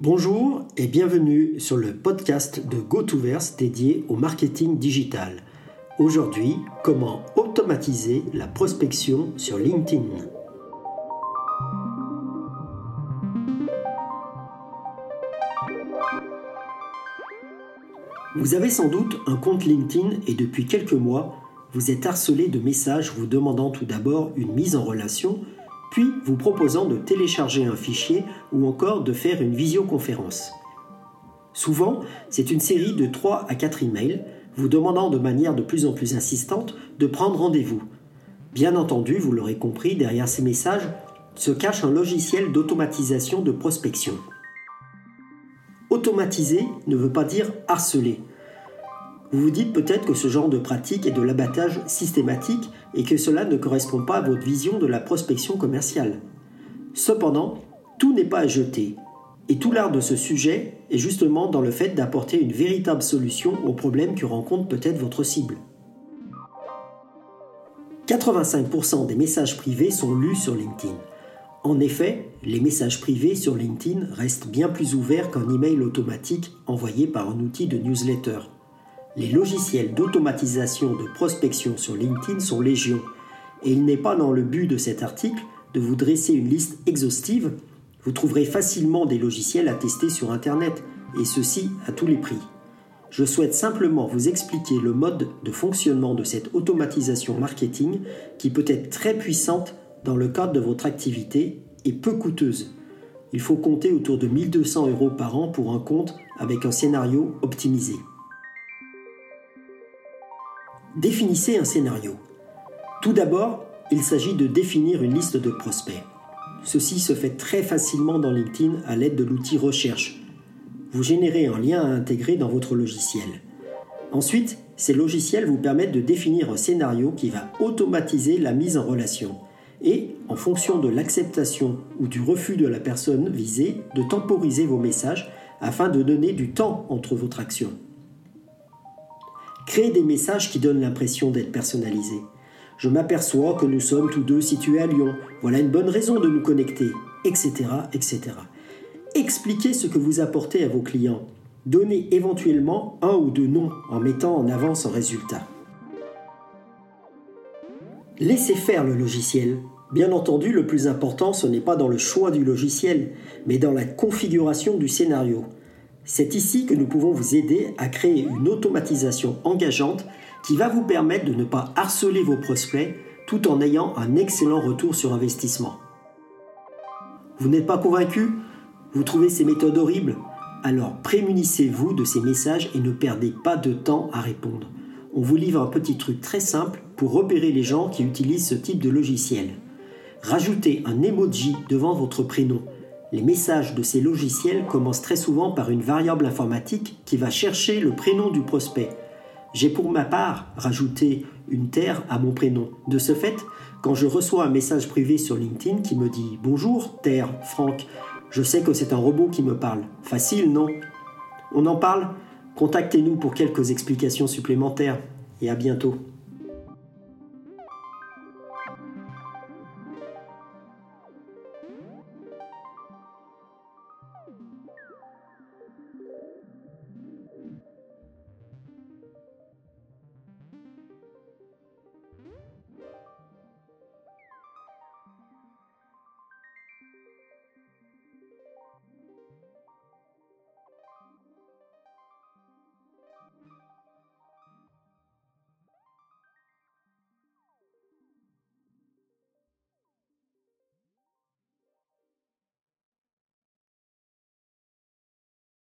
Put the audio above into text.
Bonjour et bienvenue sur le podcast de GoToVerse dédié au marketing digital. Aujourd'hui, comment automatiser la prospection sur LinkedIn? Vous avez sans doute un compte LinkedIn et depuis quelques mois, vous êtes harcelé de messages vous demandant tout d'abord une mise en relation puis vous proposant de télécharger un fichier ou encore de faire une visioconférence. Souvent, c'est une série de 3 à 4 emails vous demandant de manière de plus en plus insistante de prendre rendez-vous. Bien entendu, vous l'aurez compris, derrière ces messages se cache un logiciel d'automatisation de prospection. Automatiser ne veut pas dire harceler. Vous vous dites peut-être que ce genre de pratique est de l'abattage systématique et que cela ne correspond pas à votre vision de la prospection commerciale. Cependant, tout n'est pas à jeter, et tout l'art de ce sujet est justement dans le fait d'apporter une véritable solution aux problèmes que rencontre peut-être votre cible. 85% des messages privés sont lus sur LinkedIn. En effet, les messages privés sur LinkedIn restent bien plus ouverts qu'un email automatique envoyé par un outil de newsletter. Les logiciels d'automatisation de prospection sur LinkedIn sont légion, et il n'est pas dans le but de cet article de vous dresser une liste exhaustive. Vous trouverez facilement des logiciels à tester sur Internet, et ceci à tous les prix. Je souhaite simplement vous expliquer le mode de fonctionnement de cette automatisation marketing qui peut être très puissante dans le cadre de votre activité et peu coûteuse. Il faut compter autour de 1200 euros par an pour un compte avec un scénario optimisé. Définissez un scénario. Tout d'abord, il s'agit de définir une liste de prospects. Ceci se fait très facilement dans LinkedIn à l'aide de l'outil Recherche. Vous générez un lien à intégrer dans votre logiciel. Ensuite, ces logiciels vous permettent de définir un scénario qui va automatiser la mise en relation et, en fonction de l'acceptation ou du refus de la personne visée, de temporiser vos messages afin de donner du temps entre votre action. Créez des messages qui donnent l'impression d'être personnalisés. Je m'aperçois que nous sommes tous deux situés à Lyon. Voilà une bonne raison de nous connecter, etc., etc. Expliquez ce que vous apportez à vos clients. Donnez éventuellement un ou deux noms en mettant en avant son résultat. Laissez faire le logiciel. Bien entendu, le plus important, ce n'est pas dans le choix du logiciel, mais dans la configuration du scénario. C'est ici que nous pouvons vous aider à créer une automatisation engageante qui va vous permettre de ne pas harceler vos prospects tout en ayant un excellent retour sur investissement. Vous n'êtes pas convaincu? Vous trouvez ces méthodes horribles? Alors prémunissez-vous de ces messages et ne perdez pas de temps à répondre. On vous livre un petit truc très simple pour repérer les gens qui utilisent ce type de logiciel. Rajoutez un emoji devant votre prénom les messages de ces logiciels commencent très souvent par une variable informatique qui va chercher le prénom du prospect. J'ai pour ma part rajouté une terre à mon prénom. De ce fait, quand je reçois un message privé sur LinkedIn qui me dit Bonjour, Terre, Franck, je sais que c'est un robot qui me parle. Facile, non? On en parle? Contactez-nous pour quelques explications supplémentaires et à bientôt.